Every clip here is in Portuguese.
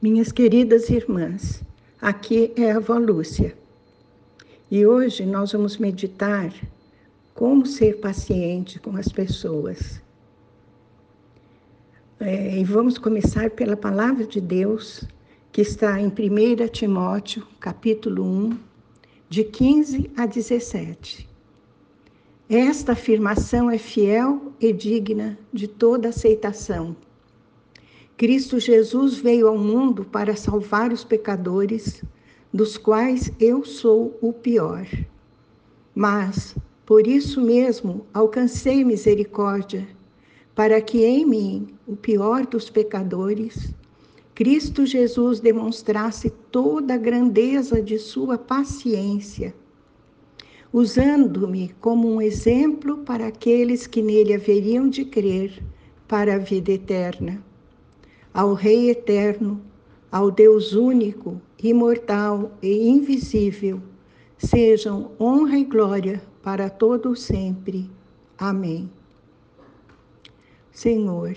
Minhas queridas irmãs, aqui é a avó Lúcia. E hoje nós vamos meditar como ser paciente com as pessoas. É, e vamos começar pela palavra de Deus, que está em 1 Timóteo, capítulo 1, de 15 a 17. Esta afirmação é fiel e digna de toda aceitação Cristo Jesus veio ao mundo para salvar os pecadores, dos quais eu sou o pior. Mas, por isso mesmo, alcancei misericórdia, para que em mim, o pior dos pecadores, Cristo Jesus demonstrasse toda a grandeza de sua paciência, usando-me como um exemplo para aqueles que nele haveriam de crer para a vida eterna ao Rei eterno, ao Deus único, imortal e invisível, sejam honra e glória para todos sempre. Amém. Senhor,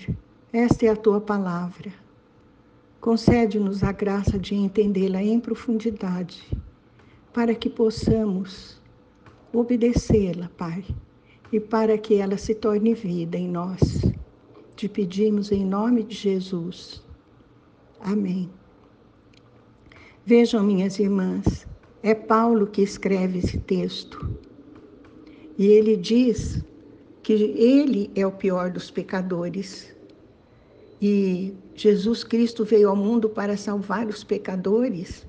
esta é a tua palavra. Concede-nos a graça de entendê-la em profundidade, para que possamos obedecê-la, Pai, e para que ela se torne vida em nós. Te pedimos em nome de Jesus. Amém. Vejam, minhas irmãs, é Paulo que escreve esse texto. E ele diz que ele é o pior dos pecadores. E Jesus Cristo veio ao mundo para salvar os pecadores.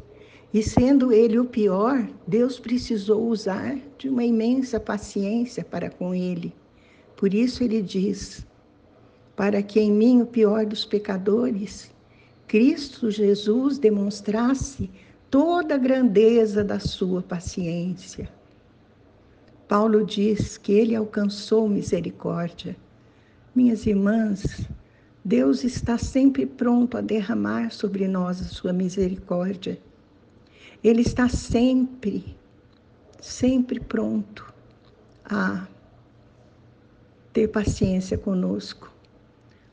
E sendo ele o pior, Deus precisou usar de uma imensa paciência para com ele. Por isso ele diz: para que em mim, o pior dos pecadores, Cristo Jesus demonstrasse toda a grandeza da sua paciência. Paulo diz que ele alcançou misericórdia. Minhas irmãs, Deus está sempre pronto a derramar sobre nós a sua misericórdia. Ele está sempre, sempre pronto a ter paciência conosco.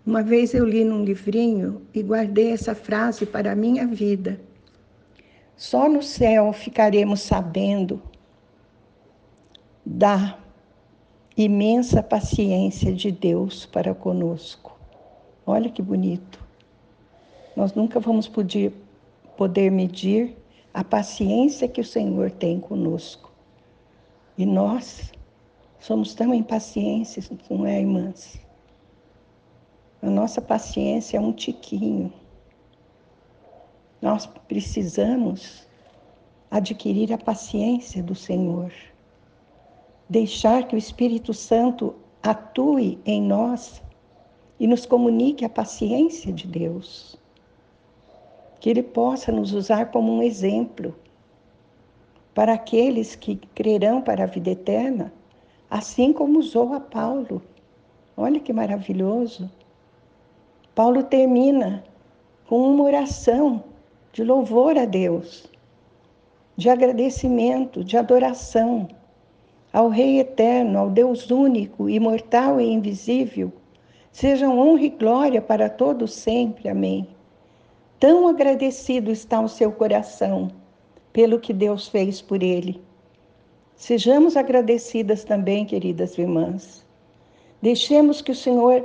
Uma vez eu li num livrinho e guardei essa frase para a minha vida. Só no céu ficaremos sabendo da imensa paciência de Deus para conosco. Olha que bonito. Nós nunca vamos poder, poder medir a paciência que o Senhor tem conosco. E nós somos tão impacientes, não é, irmãs? A nossa paciência é um tiquinho. Nós precisamos adquirir a paciência do Senhor. Deixar que o Espírito Santo atue em nós e nos comunique a paciência de Deus. Que Ele possa nos usar como um exemplo para aqueles que crerão para a vida eterna, assim como usou a Paulo. Olha que maravilhoso. Paulo termina com uma oração de louvor a Deus, de agradecimento, de adoração ao Rei eterno, ao Deus único, imortal e invisível. Sejam honra e glória para todos sempre. Amém. Tão agradecido está o seu coração pelo que Deus fez por ele. Sejamos agradecidas também, queridas irmãs. Deixemos que o Senhor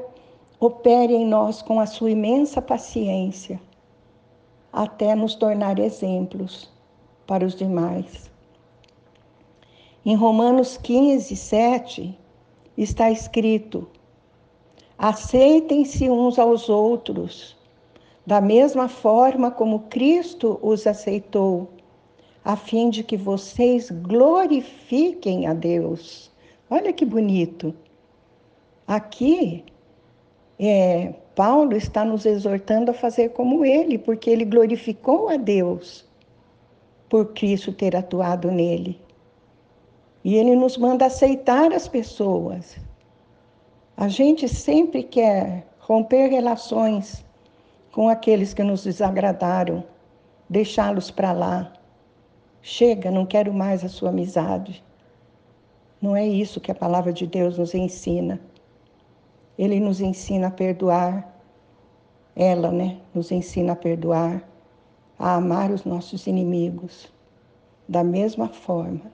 opere em nós com a sua imensa paciência, até nos tornar exemplos para os demais. Em Romanos 15, 7, está escrito: aceitem-se uns aos outros, da mesma forma como Cristo os aceitou, a fim de que vocês glorifiquem a Deus. Olha que bonito. Aqui é, Paulo está nos exortando a fazer como ele, porque ele glorificou a Deus por Cristo ter atuado nele. E ele nos manda aceitar as pessoas. A gente sempre quer romper relações com aqueles que nos desagradaram, deixá-los para lá. Chega, não quero mais a sua amizade. Não é isso que a palavra de Deus nos ensina. Ele nos ensina a perdoar, ela, né, nos ensina a perdoar, a amar os nossos inimigos da mesma forma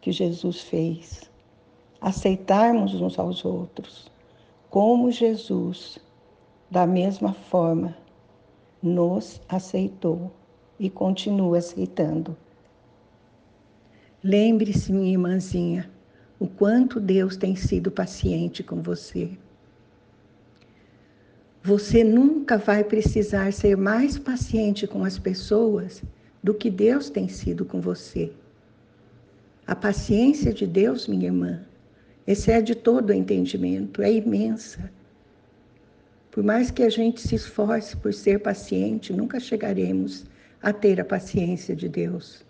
que Jesus fez, aceitarmos uns aos outros, como Jesus, da mesma forma, nos aceitou e continua aceitando. Lembre-se, minha irmãzinha, o quanto Deus tem sido paciente com você. Você nunca vai precisar ser mais paciente com as pessoas do que Deus tem sido com você. A paciência de Deus, minha irmã, excede todo o entendimento, é imensa. Por mais que a gente se esforce por ser paciente, nunca chegaremos a ter a paciência de Deus.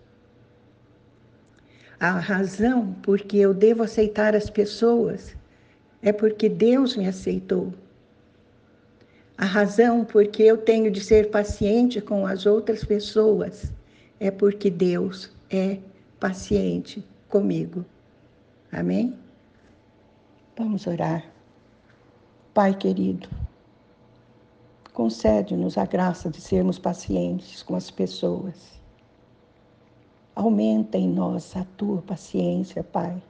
A razão por que eu devo aceitar as pessoas é porque Deus me aceitou. A razão por que eu tenho de ser paciente com as outras pessoas é porque Deus é paciente comigo. Amém? Vamos orar. Pai querido, Concede-nos a graça de sermos pacientes com as pessoas. Aumenta em nós a tua paciência, Pai.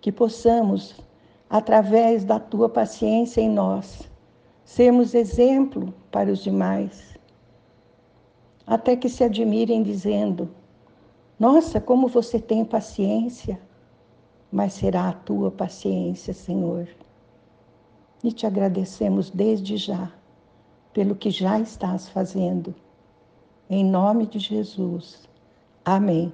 Que possamos, através da tua paciência em nós, sermos exemplo para os demais. Até que se admirem dizendo: Nossa, como você tem paciência! Mas será a tua paciência, Senhor e te agradecemos desde já pelo que já estás fazendo. Em nome de Jesus. Amém.